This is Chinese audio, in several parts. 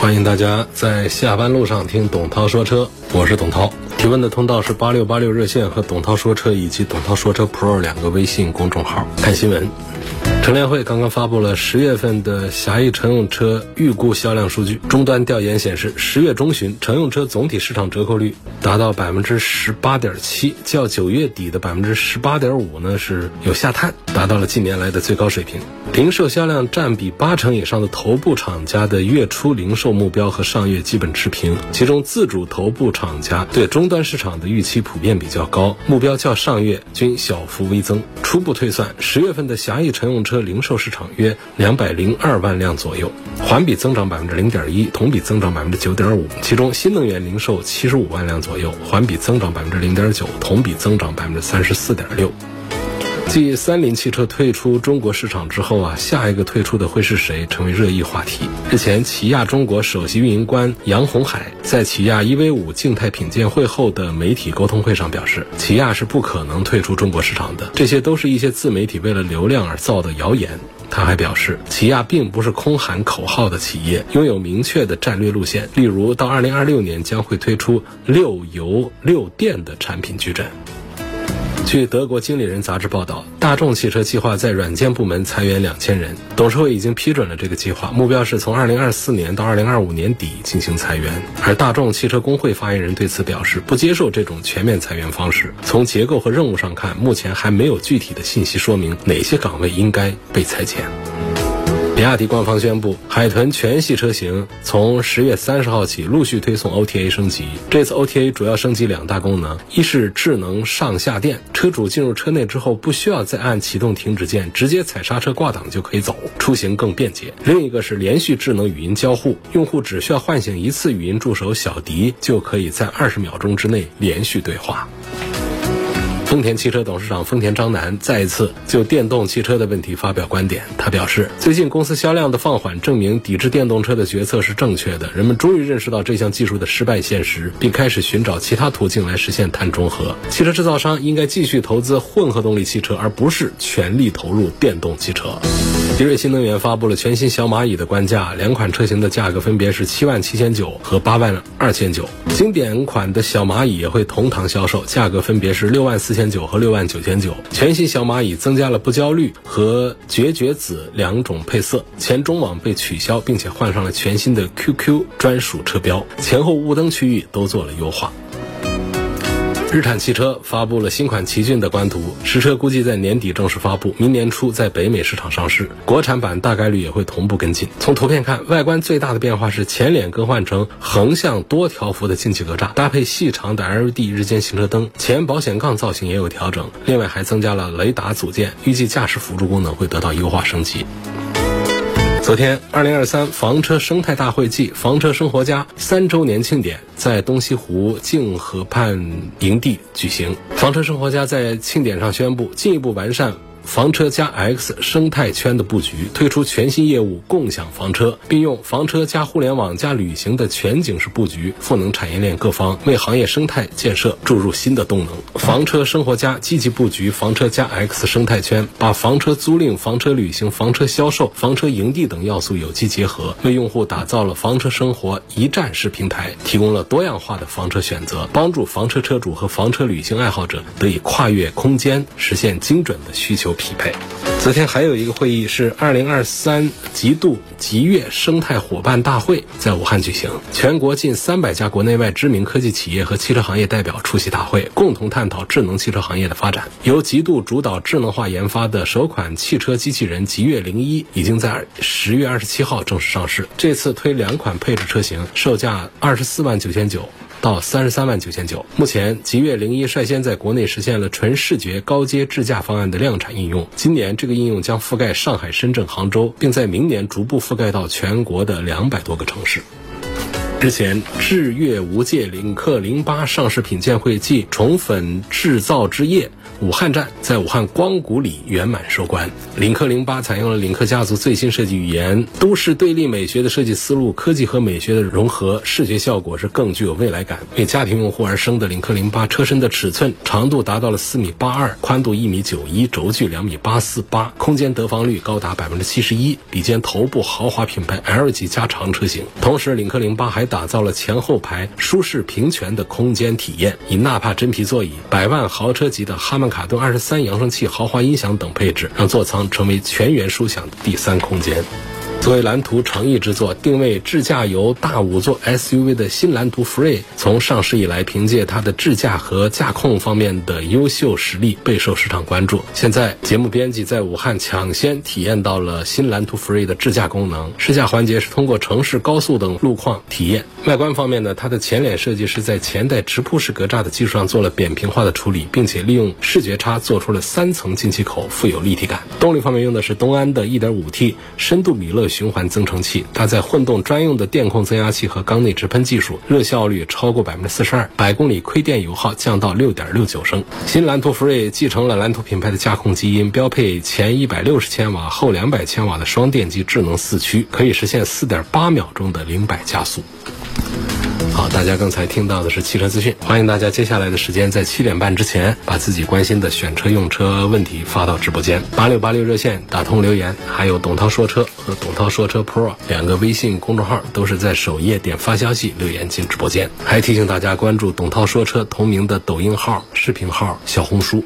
欢迎大家在下班路上听董涛说车，我是董涛。提问的通道是八六八六热线和董涛说车以及董涛说车 Pro 两个微信公众号。看新闻。乘联会刚刚发布了十月份的狭义乘用车预估销量数据。终端调研显示，十月中旬乘用车总体市场折扣率达到百分之十八点七，较九月底的百分之十八点五呢是有下探，达到了近年来的最高水平。零售销量占比八成以上的头部厂家的月初零售目标和上月基本持平，其中自主头部厂家对终端市场的预期普遍比较高，目标较上月均小幅微增。初步推算，十月份的狭义乘用车零售市场约两百零二万辆左右，环比增长百分之零点一，同比增长百分之九点五。其中新能源零售七十五万辆左右，环比增长百分之零点九，同比增长百分之三十四点六。继三菱汽车退出中国市场之后啊，下一个退出的会是谁，成为热议话题。日前，起亚中国首席运营官杨红海在起亚 EV5 静态品鉴会后的媒体沟通会上表示，起亚是不可能退出中国市场的，这些都是一些自媒体为了流量而造的谣言。他还表示，起亚并不是空喊口号的企业，拥有明确的战略路线，例如到2026年将会推出六油六电的产品矩阵。据德国经理人杂志报道，大众汽车计划在软件部门裁员两千人，董事会已经批准了这个计划，目标是从二零二四年到二零二五年底进行裁员。而大众汽车工会发言人对此表示，不接受这种全面裁员方式。从结构和任务上看，目前还没有具体的信息说明哪些岗位应该被裁减。比亚迪官方宣布，海豚全系车型从十月三十号起陆续推送 OTA 升级。这次 OTA 主要升级两大功能：一是智能上下电，车主进入车内之后不需要再按启动停止键，直接踩刹车挂档就可以走，出行更便捷；另一个是连续智能语音交互，用户只需要唤醒一次语音助手小迪，就可以在二十秒钟之内连续对话。丰田汽车董事长丰田章男再一次就电动汽车的问题发表观点。他表示，最近公司销量的放缓证明抵制电动车的决策是正确的。人们终于认识到这项技术的失败现实，并开始寻找其他途径来实现碳中和。汽车制造商应该继续投资混合动力汽车，而不是全力投入电动汽车。迪瑞新能源发布了全新小蚂蚁的官价，两款车型的价格分别是七万七千九和八万二千九。经典款的小蚂蚁也会同堂销售，价格分别是六万四千。九和六万九千九，全新小蚂蚁增加了不焦绿和绝绝紫两种配色，前中网被取消，并且换上了全新的 QQ 专属车标，前后雾灯区域都做了优化。日产汽车发布了新款奇骏的官图，实车估计在年底正式发布，明年初在北美市场上市。国产版大概率也会同步跟进。从图片看，外观最大的变化是前脸更换成横向多条幅的进气格栅，搭配细长的 LED 日间行车灯，前保险杠造型也有调整，另外还增加了雷达组件，预计驾驶辅助功能会得到优化升级。昨天，二零二三房车生态大会暨房车生活家三周年庆典在东西湖泾河畔营地举行。房车生活家在庆典上宣布，进一步完善。房车加 X 生态圈的布局，推出全新业务共享房车，并用房车加互联网加旅行的全景式布局，赋能产业链各方，为行业生态建设注入新的动能。房车生活家积极布局房车加 X 生态圈，把房车租赁、房车旅行、房车销售、房车营地等要素有机结合，为用户打造了房车生活一站式平台，提供了多样化的房车选择，帮助房车车主和房车旅行爱好者得以跨越空间，实现精准的需求。匹配。昨天还有一个会议是二零二三极度极越生态伙伴大会在武汉举行，全国近三百家国内外知名科技企业和汽车行业代表出席大会，共同探讨智能汽车行业的发展。由极度主导智能化研发的首款汽车机器人极越零一已经在十月二十七号正式上市。这次推两款配置车型，售价二十四万九千九。到三十三万九千九。目前，极越零一率先在国内实现了纯视觉高阶智驾方案的量产应用。今年，这个应用将覆盖上海、深圳、杭州，并在明年逐步覆盖到全国的两百多个城市。之前，智越无界领克零八上市品鉴会暨宠粉制造之夜。武汉站在武汉光谷里圆满收官。领克零八采用了领克家族最新设计语言，都市对立美学的设计思路，科技和美学的融合，视觉效果是更具有未来感。为家庭用户而生的领克零八车身的尺寸，长度达到了四米八二，宽度一米九一，轴距两米八四八，空间得房率高达百分之七十一，比肩头部豪华品牌 L 级加长车型。同时，领克零八还打造了前后排舒适平权的空间体验，以纳帕真皮座椅、百万豪车级的哈曼。卡顿二十三扬声器、豪华音响等配置，让座舱成为全员舒享的第三空间。作为蓝图诚意之作，定位智驾游大五座 SUV 的新蓝图 Free，从上市以来，凭借它的智驾和驾控方面的优秀实力，备受市场关注。现在，节目编辑在武汉抢先体验到了新蓝图 Free 的智驾功能。试驾环节是通过城市、高速等路况体验。外观方面呢，它的前脸设计是在前代直瀑式格栅的基础上做了扁平化的处理，并且利用视觉差做出了三层进气口，富有立体感。动力方面用的是东安的 1.5T 深度米勒。循环增程器搭载混动专用的电控增压器和缸内直喷技术，热效率超过百分之四十二，百公里亏电油耗降到六点六九升。新蓝图福瑞继承了蓝图品牌的驾控基因，标配前一百六十千瓦、后两百千瓦的双电机智能四驱，可以实现四点八秒钟的零百加速。好，大家刚才听到的是汽车资讯，欢迎大家接下来的时间在七点半之前把自己关心的选车用车问题发到直播间。八六八六热线打通留言，还有董涛说车和董涛说车 Pro 两个微信公众号都是在首页点发消息留言进直播间，还提醒大家关注董涛说车同名的抖音号、视频号、小红书。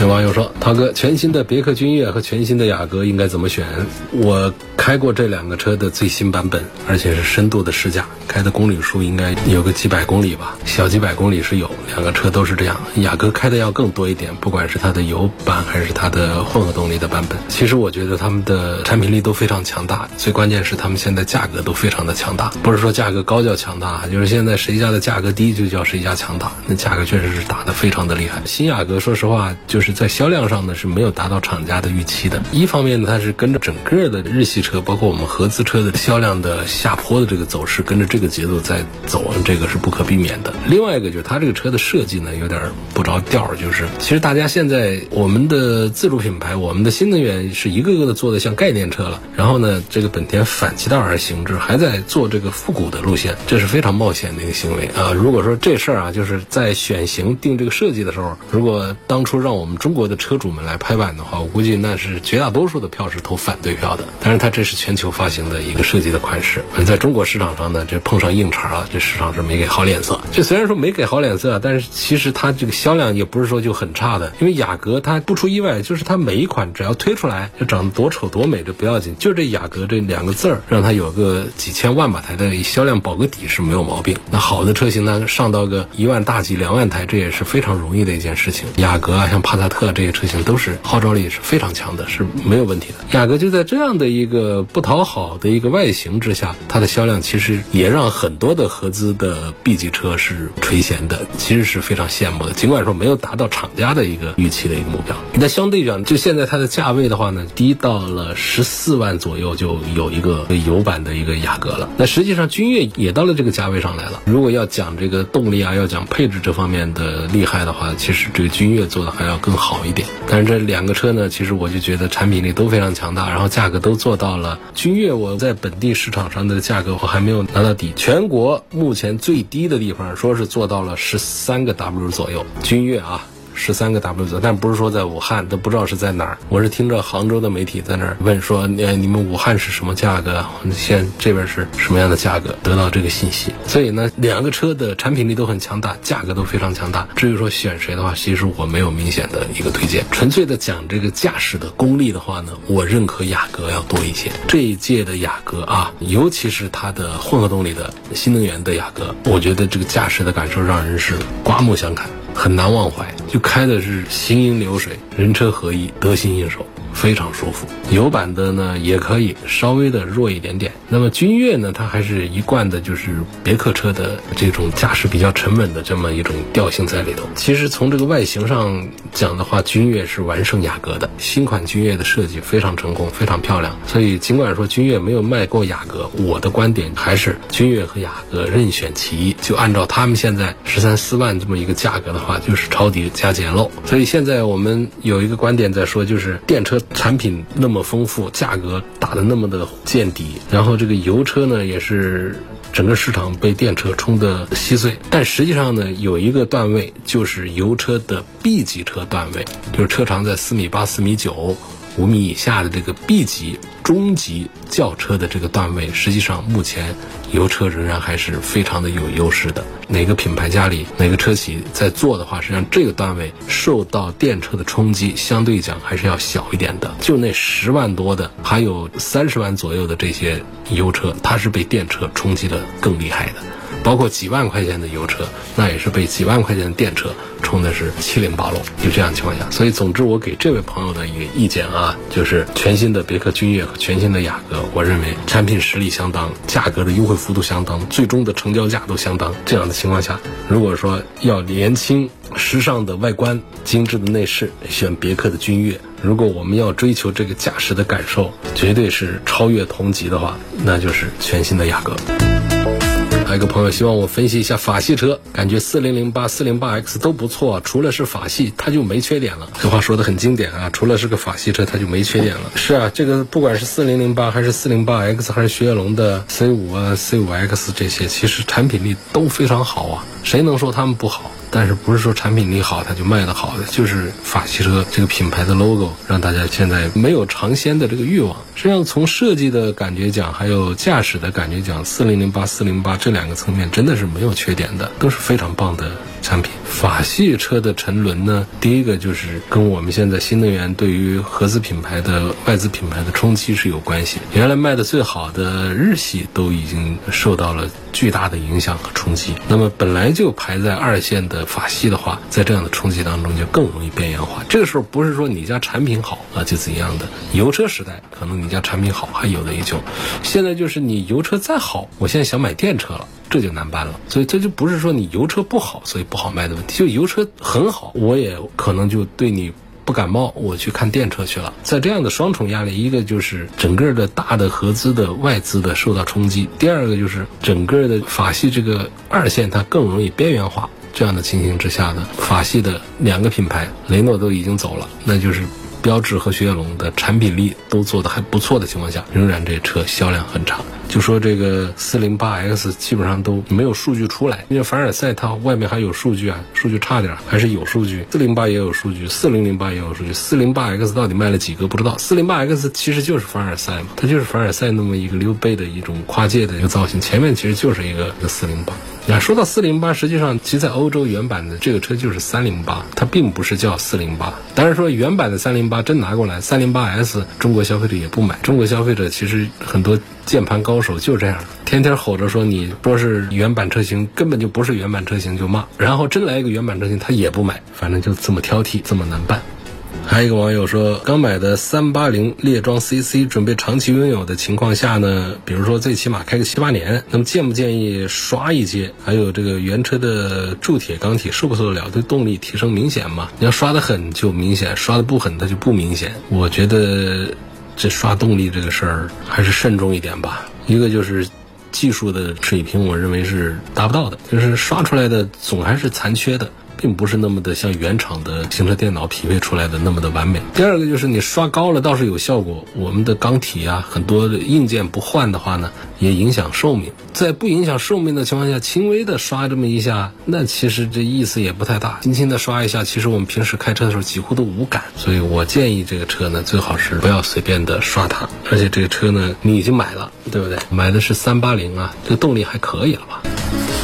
有网友说：“涛哥，全新的别克君越和全新的雅阁应该怎么选？”我开过这两个车的最新版本，而且是深度的试驾，开的公里数应该有个几百公里吧，小几百公里是有。两个车都是这样，雅阁开的要更多一点，不管是它的油版还是它的混合动力的版本。其实我觉得他们的产品力都非常强大，最关键是他们现在价格都非常的强大。不是说价格高叫强大，就是现在谁家的价格低就叫谁家强大。那价格确实是打的非常的厉害。新雅阁说实话就。是在销量上呢是没有达到厂家的预期的。一方面呢，它是跟着整个的日系车，包括我们合资车的销量的下坡的这个走势，跟着这个节奏在走，这个是不可避免的。另外一个就是它这个车的设计呢有点不着调，就是其实大家现在我们的自主品牌，我们的新能源是一个个的做的像概念车了，然后呢，这个本田反其道而行之，还在做这个复古的路线，这是非常冒险的一个行为啊。如果说这事儿啊，就是在选型定这个设计的时候，如果当初让我们中国的车主们来拍板的话，我估计那是绝大多数的票是投反对票的。但是它这是全球发行的一个设计的款式，在中国市场上呢，这碰上硬茬了，这市场是没给好脸色。这虽然说没给好脸色，但是其实它这个销量也不是说就很差的。因为雅阁它不出意外，就是它每一款只要推出来，就长得多丑多美这不要紧，就这雅阁这两个字儿，让它有个几千万把台的销量保个底是没有毛病。那好的车型呢，上到个一万大几两万台，这也是非常容易的一件事情。雅阁啊，像帕萨特这。这些车型都是号召力是非常强的，是没有问题的。雅阁就在这样的一个不讨好的一个外形之下，它的销量其实也让很多的合资的 B 级车是垂涎的，其实是非常羡慕的。尽管说没有达到厂家的一个预期的一个目标，那相对讲，就现在它的价位的话呢，低到了十四万左右就有一个油版的一个雅阁了。那实际上君越也到了这个价位上来了。如果要讲这个动力啊，要讲配置这方面的厉害的话，其实这个君越做的还要更好一点。但是这两个车呢，其实我就觉得产品力都非常强大，然后价格都做到了。君越我在本地市场上的价格我还没有拿到底，全国目前最低的地方说是做到了十四三个 W 左右。君越啊。十三个 W 左右，但不是说在武汉，都不知道是在哪儿。我是听着杭州的媒体在那儿问说，呃，你们武汉是什么价格？现这边是什么样的价格？得到这个信息。所以呢，两个车的产品力都很强大，价格都非常强大。至于说选谁的话，其实我没有明显的一个推荐。纯粹的讲这个驾驶的功力的话呢，我认可雅阁要多一些。这一届的雅阁啊，尤其是它的混合动力的新能源的雅阁，我觉得这个驾驶的感受让人是刮目相看。很难忘怀，就开的是行云流水，人车合一，得心应手，非常舒服。油版的呢也可以稍微的弱一点点，那么君越呢，它还是一贯的就是别克车的这种驾驶比较沉稳的这么一种调性在里头。其实从这个外形上讲的话，君越是完胜雅阁的。新款君越的设计非常成功，非常漂亮。所以尽管说君越没有卖过雅阁，我的观点还是君越和雅阁任选其一。就按照他们现在十三四万这么一个价格的话，就是抄底加简陋。所以现在我们有一个观点在说，就是电车产品那么丰富，价格打的那么的见底，然后这个油车呢也是整个市场被电车冲得稀碎。但实际上呢，有一个段位就是油车的 B 级车段位，就是车长在四米八、四米九。五米以下的这个 B 级中级轿车的这个段位，实际上目前油车仍然还是非常的有优势的。哪个品牌家里哪个车企在做的话，实际上这个段位受到电车的冲击，相对讲还是要小一点的。就那十万多的，还有三十万左右的这些油车，它是被电车冲击的更厉害的。包括几万块钱的油车，那也是被几万块钱的电车冲的是七零八落。就这样情况下，所以总之我给这位朋友的一个意见啊，就是全新的别克君越和全新的雅阁，我认为产品实力相当，价格的优惠幅度相当，最终的成交价都相当。这样的情况下，如果说要年轻、时尚的外观、精致的内饰，选别克的君越；如果我们要追求这个驾驶的感受，绝对是超越同级的话，那就是全新的雅阁。还有一个朋友希望我分析一下法系车，感觉四零零八、四零八 X 都不错，除了是法系，它就没缺点了。这话说的很经典啊，除了是个法系车，它就没缺点了。是啊，这个不管是四零零八还是四零八 X，还是雪铁龙的 C 五啊、C 五 X 这些，其实产品力都非常好啊，谁能说他们不好？但是不是说产品力好它就卖得好的，就是法系车这个品牌的 logo 让大家现在没有尝鲜的这个欲望。实际上从设计的感觉讲，还有驾驶的感觉讲，四零零八、四零八这两个层面真的是没有缺点的，都是非常棒的产品。法系车的沉沦呢，第一个就是跟我们现在新能源对于合资品牌的外资品牌的冲击是有关系。原来卖的最好的日系都已经受到了巨大的影响和冲击。那么本来就排在二线的法系的话，在这样的冲击当中就更容易边缘化。这个时候不是说你家产品好啊就怎样的，油车时代可能你家产品好还有的一救，现在就是你油车再好，我现在想买电车了。这就难办了，所以这就不是说你油车不好，所以不好卖的问题。就油车很好，我也可能就对你不感冒，我去看电车去了。在这样的双重压力，一个就是整个的大的合资的外资的受到冲击，第二个就是整个的法系这个二线它更容易边缘化。这样的情形之下呢，法系的两个品牌雷诺都已经走了，那就是标致和雪铁龙的产品力都做得还不错的情况下，仍然这车销量很差。就说这个四零八 X 基本上都没有数据出来，因为凡尔赛它外面还有数据啊，数据差点还是有数据。四零八也有数据，四零零八也有数据。四零八 X 到底卖了几个不知道。四零八 X 其实就是凡尔赛嘛，它就是凡尔赛那么一个溜背的一种跨界的一个造型，前面其实就是一个四零八。那说到四零八，实际上其实在欧洲原版的这个车就是三零八，它并不是叫四零八。当然说原版的三零八啊真拿过来，三零八 S 中国消费者也不买。中国消费者其实很多键盘高手就这样，天天吼着说你说是原版车型，根本就不是原版车型就骂，然后真来一个原版车型他也不买，反正就这么挑剔，这么难办。还有一个网友说，刚买的三八零猎装 CC，准备长期拥有的情况下呢，比如说最起码开个七八年，那么建不建议刷一阶？还有这个原车的铸铁钢体受不受得了？对动力提升明显吗？你要刷的狠就明显，刷的不狠它就不明显。我觉得这刷动力这个事儿还是慎重一点吧。一个就是技术的水平，我认为是达不到的，就是刷出来的总还是残缺的。并不是那么的像原厂的行车电脑匹配出来的那么的完美。第二个就是你刷高了倒是有效果，我们的缸体啊很多硬件不换的话呢，也影响寿命。在不影响寿命的情况下，轻微的刷这么一下，那其实这意思也不太大。轻轻的刷一下，其实我们平时开车的时候几乎都无感。所以我建议这个车呢，最好是不要随便的刷它。而且这个车呢，你已经买了，对不对？买的是三八零啊，这个动力还可以了吧？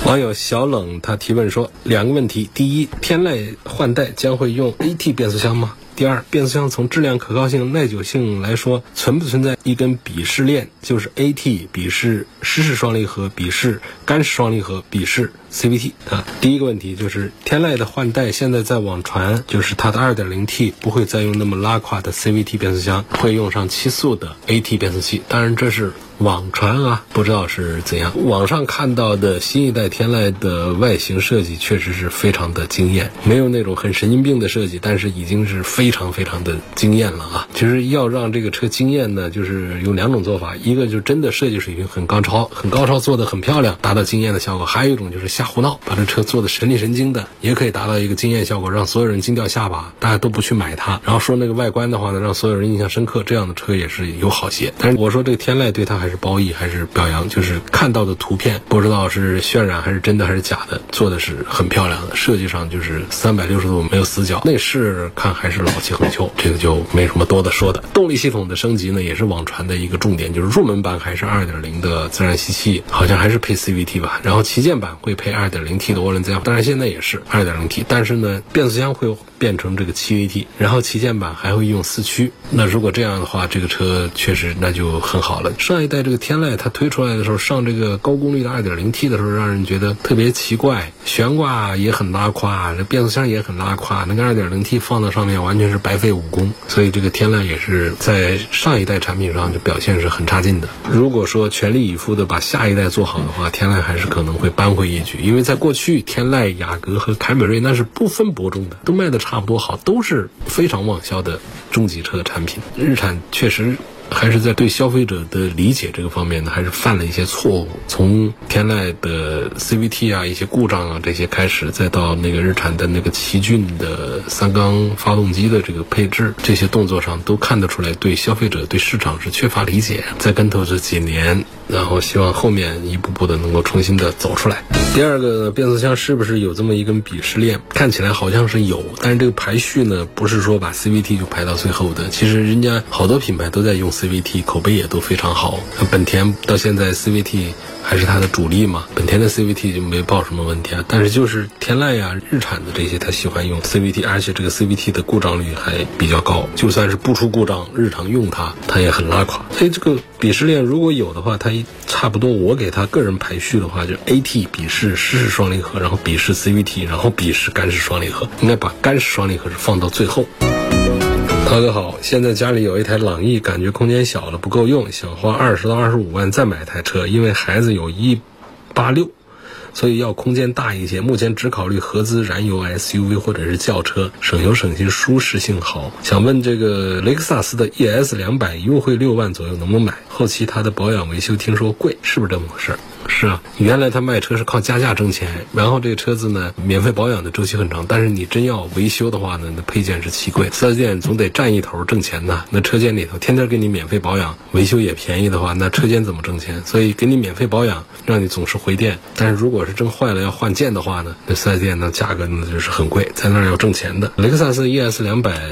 网友小冷他提问说两个问题：第一，天籁换代将会用 AT 变速箱吗？第二，变速箱从质量可靠性、耐久性来说，存不存在一根鄙视链，就是 AT 鄙视湿式双离合，鄙视干式双离合，鄙视 CVT 啊。第一个问题就是天籁的换代，现在在网传就是它的 2.0T 不会再用那么拉胯的 CVT 变速箱，会用上七速的 AT 变速器。当然这是。网传啊，不知道是怎样。网上看到的新一代天籁的外形设计确实是非常的惊艳，没有那种很神经病的设计，但是已经是非常非常的惊艳了啊！其实要让这个车惊艳呢，就是有两种做法，一个就真的设计水平很高超，很高超，做的很漂亮，达到惊艳的效果；还有一种就是瞎胡闹，把这车做的神力神经的，也可以达到一个惊艳效果，让所有人惊掉下巴，大家都不去买它。然后说那个外观的话呢，让所有人印象深刻，这样的车也是有好些。但是我说这个天籁对它还是褒义，还是。表扬就是看到的图片，不知道是渲染还是真的还是假的，做的是很漂亮的，设计上就是三百六十度没有死角。内饰看还是老气横秋，这个就没什么多的说的。动力系统的升级呢，也是网传的一个重点，就是入门版还是二点零的自然吸气，好像还是配 CVT 吧。然后旗舰版会配二点零 T 的涡轮增压，当然现在也是二点零 T，但是呢，变速箱会变成这个七 AT，然后旗舰版还会用四驱。那如果这样的话，这个车确实那就很好了。上一代这个天籁它。推出来的时候，上这个高功率的 2.0T 的时候，让人觉得特别奇怪，悬挂也很拉胯，这变速箱也很拉胯，那个 2.0T 放到上面完全是白费武功。所以这个天籁也是在上一代产品上就表现是很差劲的。如果说全力以赴的把下一代做好的话，天籁还是可能会扳回一局。因为在过去，天籁、雅阁和凯美瑞那是不分伯仲的，都卖的差差不多好，都是非常旺销的中级车的产品。日产确实。还是在对消费者的理解这个方面呢，还是犯了一些错误。从天籁的 CVT 啊、一些故障啊这些开始，再到那个日产的那个奇骏的三缸发动机的这个配置，这些动作上都看得出来，对消费者、对市场是缺乏理解。在跟头这几年。然后希望后面一步步的能够重新的走出来。第二个变速箱是不是有这么一根鄙视链？看起来好像是有，但是这个排序呢，不是说把 CVT 就排到最后的。其实人家好多品牌都在用 CVT，口碑也都非常好。本田到现在 CVT。还是它的主力嘛，本田的 CVT 就没报什么问题啊。但是就是天籁呀、日产的这些，他喜欢用 CVT，而且这个 CVT 的故障率还比较高。就算是不出故障，日常用它，它也很拉垮。所以这个鄙视链如果有的话，它差不多我给它个人排序的话，就 AT 鄙视湿式双离合，然后鄙视 CVT，然后鄙视干式双离合。应该把干式双离合是放到最后。涛哥好，现在家里有一台朗逸，感觉空间小了不够用，想花二十到二十五万再买台车，因为孩子有一八六，所以要空间大一些。目前只考虑合资燃油 SUV 或者是轿车，省油省心，舒适性好。想问这个雷克萨斯的 ES 两百优惠六万左右能不能买？后期它的保养维修听说贵，是不是这么回事？是啊，原来他卖车是靠加价挣钱，然后这个车子呢，免费保养的周期很长，但是你真要维修的话呢，那配件是奇贵。四 S 店总得占一头挣钱呐。那车间里头天天给你免费保养，维修也便宜的话，那车间怎么挣钱？所以给你免费保养，让你总是回电。但是如果是真坏了要换件的话呢，那四 S 店呢价格呢就是很贵，在那儿要挣钱的。雷克萨斯 ES 两百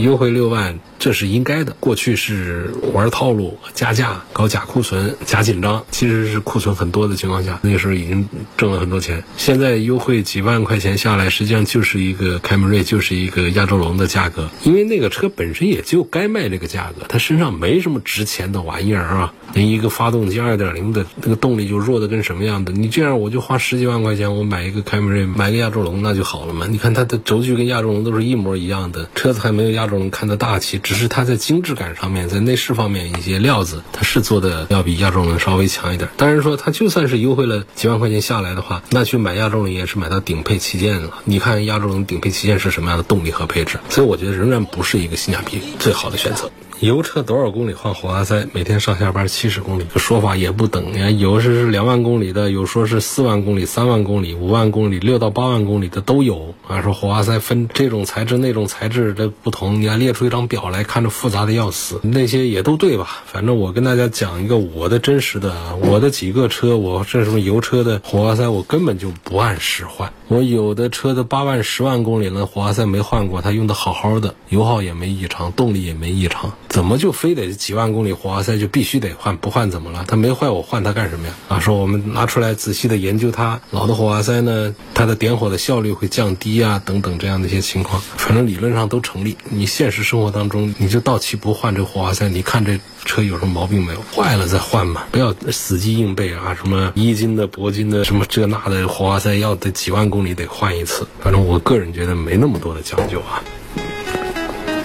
优惠六万，这是应该的。过去是玩套路、加价、搞假库存、假紧张，其实是库存很多。的情况下，那个时候已经挣了很多钱。现在优惠几万块钱下来，实际上就是一个凯美瑞，就是一个亚洲龙的价格。因为那个车本身也就该卖这个价格，它身上没什么值钱的玩意儿啊。那一个发动机二点零的那个动力就弱的跟什么样的？你这样我就花十几万块钱，我买一个凯美瑞，买个亚洲龙那就好了嘛。你看它的轴距跟亚洲龙都是一模一样的，车子还没有亚洲龙看得大气，只是它在精致感上面，在内饰方面一些料子，它是做的要比亚洲龙稍微强一点。当然说它就算是优惠了几万块钱下来的话，那去买亚洲龙也是买到顶配旗舰了。你看亚洲龙顶配旗舰是什么样的动力和配置？所以我觉得仍然不是一个性价比最好的选择。油车多少公里换火花塞？每天上下班七十公里，这说法也不等呀。有是是两万公里的，有说是四万公里、三万公里、五万公里、六到八万公里的都有啊。说火花塞分这种材质、那种材质的不同，你还列出一张表来，看着复杂的要死。那些也都对吧？反正我跟大家讲一个我的真实的，我的几个车，我这什么油车的火花塞，我根本就不按时换。我有的车的八万、十万公里了，火花塞没换过，它用的好好的，油耗也没异常，动力也没异常。怎么就非得几万公里火花塞就必须得换？不换怎么了？它没坏，我换它干什么呀？啊，说我们拿出来仔细的研究它，老的火花塞呢，它的点火的效率会降低啊，等等这样的一些情况，反正理论上都成立。你现实生活当中，你就到期不换这火花塞，你看这车有什么毛病没有？坏了再换嘛，不要死记硬背啊，什么一金的、铂金的，什么这那的火花塞要得几万公里得换一次。反正我个人觉得没那么多的讲究啊。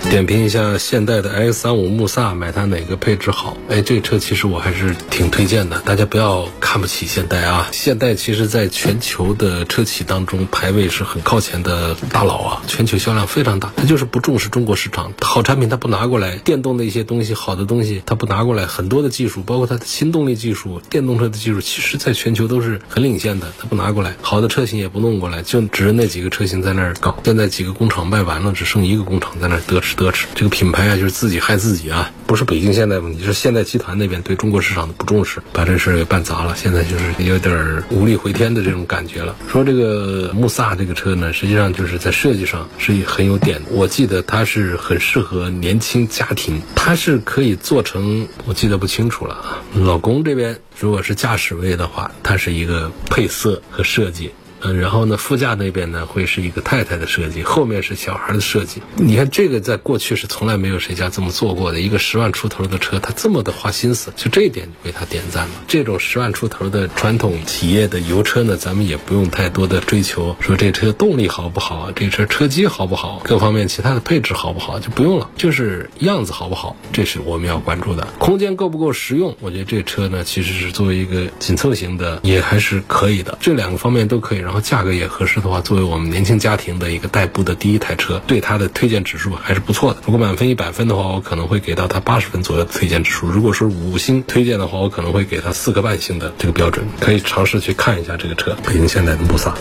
点评一下现代的 X 三五穆萨，买它哪个配置好？哎，这车其实我还是挺推荐的，大家不要看不起现代啊！现代其实在全球的车企当中排位是很靠前的大佬啊，全球销量非常大。它就是不重视中国市场，好产品它不拿过来，电动的一些东西，好的东西它不拿过来，很多的技术，包括它的新动力技术、电动车的技术，其实在全球都是很领先的，它不拿过来，好的车型也不弄过来，就只是那几个车型在那儿搞。现在几个工厂卖完了，只剩一个工厂在那儿得吃。得吃这个品牌啊，就是自己害自己啊！不是北京现代问题，是现代集团那边对中国市场的不重视，把这事儿给办砸了。现在就是有点无力回天的这种感觉了。说这个穆萨这个车呢，实际上就是在设计上是很有点。我记得它是很适合年轻家庭，它是可以做成，我记得不清楚了啊。老公这边如果是驾驶位的话，它是一个配色和设计。嗯，然后呢，副驾那边呢会是一个太太的设计，后面是小孩的设计。你看这个在过去是从来没有谁家这么做过的，一个十万出头的车，他这么的花心思，就这一点为他点赞了。这种十万出头的传统企业的油车呢，咱们也不用太多的追求，说这车动力好不好，这车车机好不好，各方面其他的配置好不好就不用了，就是样子好不好，这是我们要关注的。空间够不够实用？我觉得这车呢，其实是作为一个紧凑型的，也还是可以的，这两个方面都可以。然后价格也合适的话，作为我们年轻家庭的一个代步的第一台车，对它的推荐指数还是不错的。如果满分一百分的话，我可能会给到它八十分左右的推荐指数。如果是五星推荐的话，我可能会给它四个半星的这个标准。可以尝试去看一下这个车，北京现代的穆萨。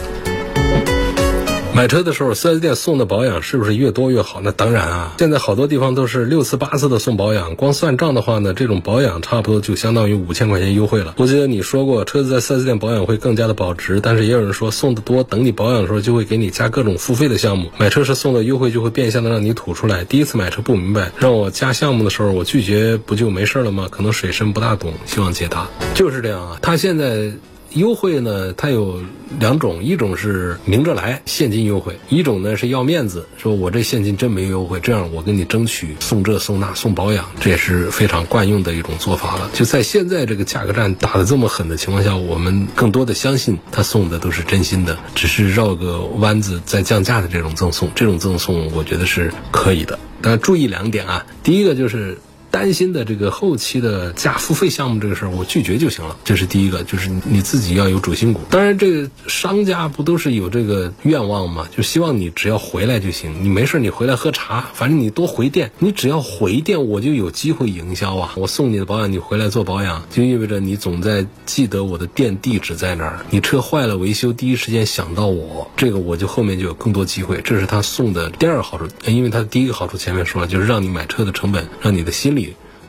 买车的时候，4S 店送的保养是不是越多越好？那当然啊！现在好多地方都是六次八次的送保养，光算账的话呢，这种保养差不多就相当于五千块钱优惠了。我记得你说过，车子在 4S 店保养会更加的保值，但是也有人说送的多，等你保养的时候就会给你加各种付费的项目。买车时送的优惠就会变相的让你吐出来。第一次买车不明白，让我加项目的时候，我拒绝不就没事了吗？可能水深不大懂，希望解答。就是这样啊，他现在。优惠呢，它有两种，一种是明着来现金优惠，一种呢是要面子，说我这现金真没优惠，这样我跟你争取送这送那送保养，这也是非常惯用的一种做法了。就在现在这个价格战打得这么狠的情况下，我们更多的相信他送的都是真心的，只是绕个弯子再降价的这种赠送，这种赠送我觉得是可以的。但注意两点啊，第一个就是。担心的这个后期的加付费项目这个事儿，我拒绝就行了。这是第一个，就是你自己要有主心骨。当然，这个商家不都是有这个愿望吗？就希望你只要回来就行，你没事你回来喝茶，反正你多回电，你只要回电，我就有机会营销啊。我送你的保养，你回来做保养，就意味着你总在记得我的店地址在哪儿。你车坏了维修，第一时间想到我，这个我就后面就有更多机会。这是他送的第二个好处，因为他第一个好处前面说了，就是让你买车的成本，让你的心理。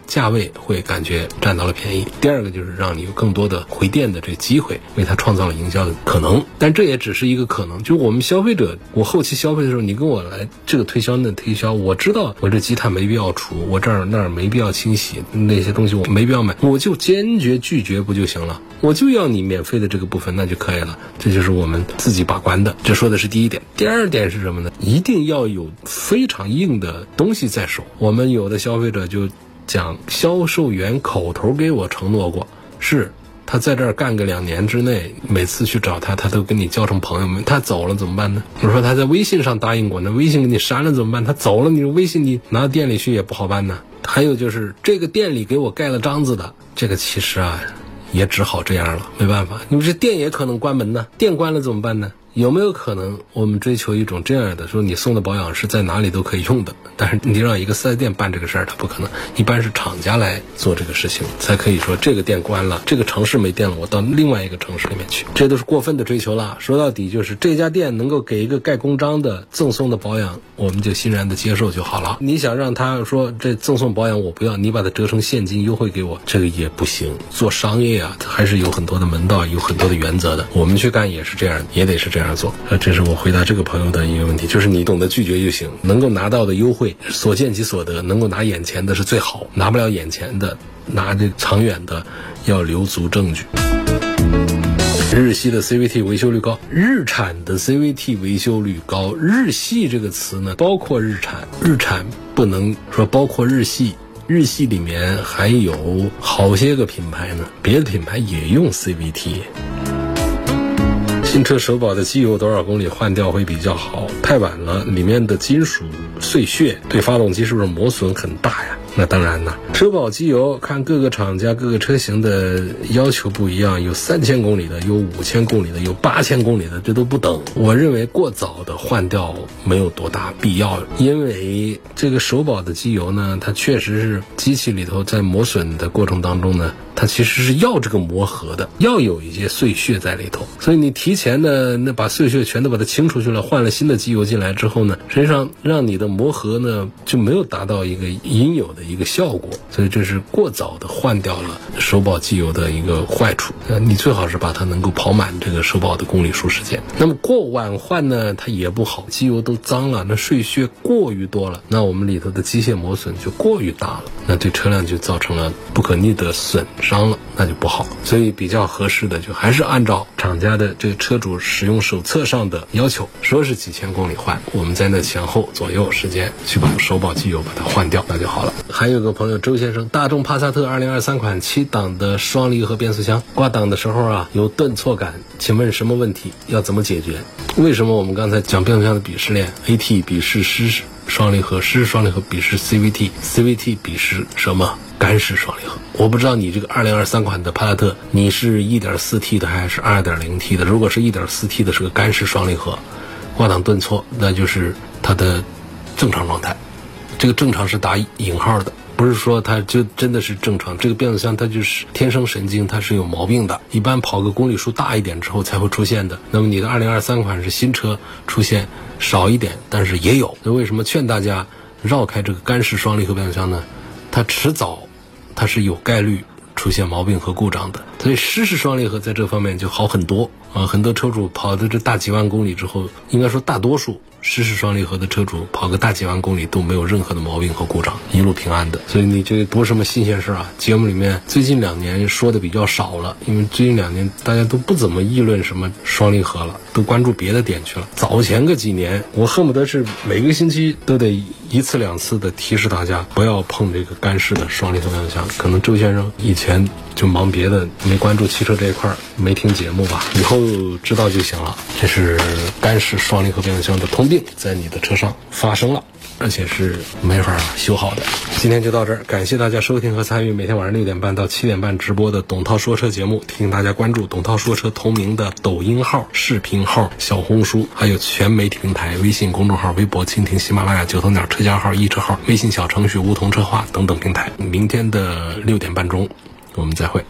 价位会感觉占到了便宜。第二个就是让你有更多的回电的这个机会，为他创造了营销的可能。但这也只是一个可能。就我们消费者，我后期消费的时候，你跟我来这个推销那推销，我知道我这积碳没必要除，我这儿那儿没必要清洗，那些东西我没必要买，我就坚决拒绝不就行了？我就要你免费的这个部分，那就可以了。这就是我们自己把关的。这说的是第一点。第二点是什么呢？一定要有非常硬的东西在手。我们有的消费者就。讲销售员口头给我承诺过，是他在这儿干个两年之内，每次去找他，他都跟你交成朋友们。他走了怎么办呢？我说他在微信上答应过，那微信给你删了怎么办？他走了，你微信你拿到店里去也不好办呢。还有就是这个店里给我盖了章子的，这个其实啊，也只好这样了，没办法，你们这店也可能关门呢。店关了怎么办呢？有没有可能，我们追求一种这样的，说你送的保养是在哪里都可以用的？但是你让一个四 S 店办这个事儿，他不可能。一般是厂家来做这个事情，才可以说这个店关了，这个城市没电了，我到另外一个城市里面去。这都是过分的追求了。说到底就是这家店能够给一个盖公章的赠送的保养，我们就欣然的接受就好了。你想让他说这赠送保养我不要，你把它折成现金优惠给我，这个也不行。做商业啊，还是有很多的门道，有很多的原则的。我们去干也是这样，也得是这。这样做。呃，这是我回答这个朋友的一个问题，就是你懂得拒绝就行，能够拿到的优惠，所见即所得，能够拿眼前的是最好，拿不了眼前的，拿这长远的，要留足证据。日系的 CVT 维修率高，日产的 CVT 维修率高。日系这个词呢，包括日产，日产不能说包括日系，日系里面还有好些个品牌呢，别的品牌也用 CVT。新车首保的机油多少公里换掉会比较好？太晚了，里面的金属碎屑对发动机是不是磨损很大呀？那当然了，车保机油看各个厂家、各个车型的要求不一样，有三千公里的，有五千公里的，有八千公里的，这都不等。我认为过早的换掉没有多大必要，因为这个首保的机油呢，它确实是机器里头在磨损的过程当中呢，它其实是要这个磨合的，要有一些碎屑在里头。所以你提前的那把碎屑全都把它清出去了，换了新的机油进来之后呢，实际上让你的磨合呢就没有达到一个应有的。一个效果，所以这是过早的换掉了首保机油的一个坏处。呃，你最好是把它能够跑满这个首保的公里数时间。那么过晚换呢，它也不好，机油都脏了，那碎屑过于多了，那我们里头的机械磨损就过于大了，那对车辆就造成了不可逆的损伤了，那就不好。所以比较合适的就还是按照厂家的这个车主使用手册上的要求，说是几千公里换，我们在那前后左右时间去把首保机油把它换掉，那就好了。还有个朋友周先生，大众帕萨特2023款七档的双离合变速箱挂档的时候啊，有顿挫感，请问什么问题？要怎么解决？为什么我们刚才讲变速箱的鄙视链？AT 鄙视湿式双离合，湿双离合鄙视 CVT，CVT 鄙视什么？干式双离合。我不知道你这个2023款的帕萨特，你是一点四 T 的还是二点零 T 的？如果是一点四 T 的，是个干式双离合，挂档顿挫，那就是它的正常状态。这个正常是打引号的，不是说它就真的是正常。这个变速箱它就是天生神经，它是有毛病的。一般跑个公里数大一点之后才会出现的。那么你的2023款是新车出现少一点，但是也有。那为什么劝大家绕开这个干式双离合变速箱呢？它迟早它是有概率出现毛病和故障的。所以湿式双离合在这方面就好很多啊。很多车主跑的这大几万公里之后，应该说大多数。湿式双离合的车主跑个大几万公里都没有任何的毛病和故障，一路平安的。所以你这不是什么新鲜事啊。节目里面最近两年说的比较少了，因为最近两年大家都不怎么议论什么双离合了，都关注别的点去了。早前个几年，我恨不得是每个星期都得一次两次的提示大家不要碰这个干式的双离合变速箱。可能周先生以前就忙别的，没关注汽车这一块，没听节目吧？以后知道就行了。这是干式双离合变速箱的通。病在你的车上发生了，而且是没法修好的。今天就到这儿，感谢大家收听和参与每天晚上六点半到七点半直播的董涛说车节目。提醒大家关注董涛说车同名的抖音号、视频号、小红书，还有全媒体平台、微信公众号、微博、蜻蜓、喜马拉雅、九头鸟车家号、易车号、微信小程序梧桐车话等等平台。明天的六点半钟，我们再会。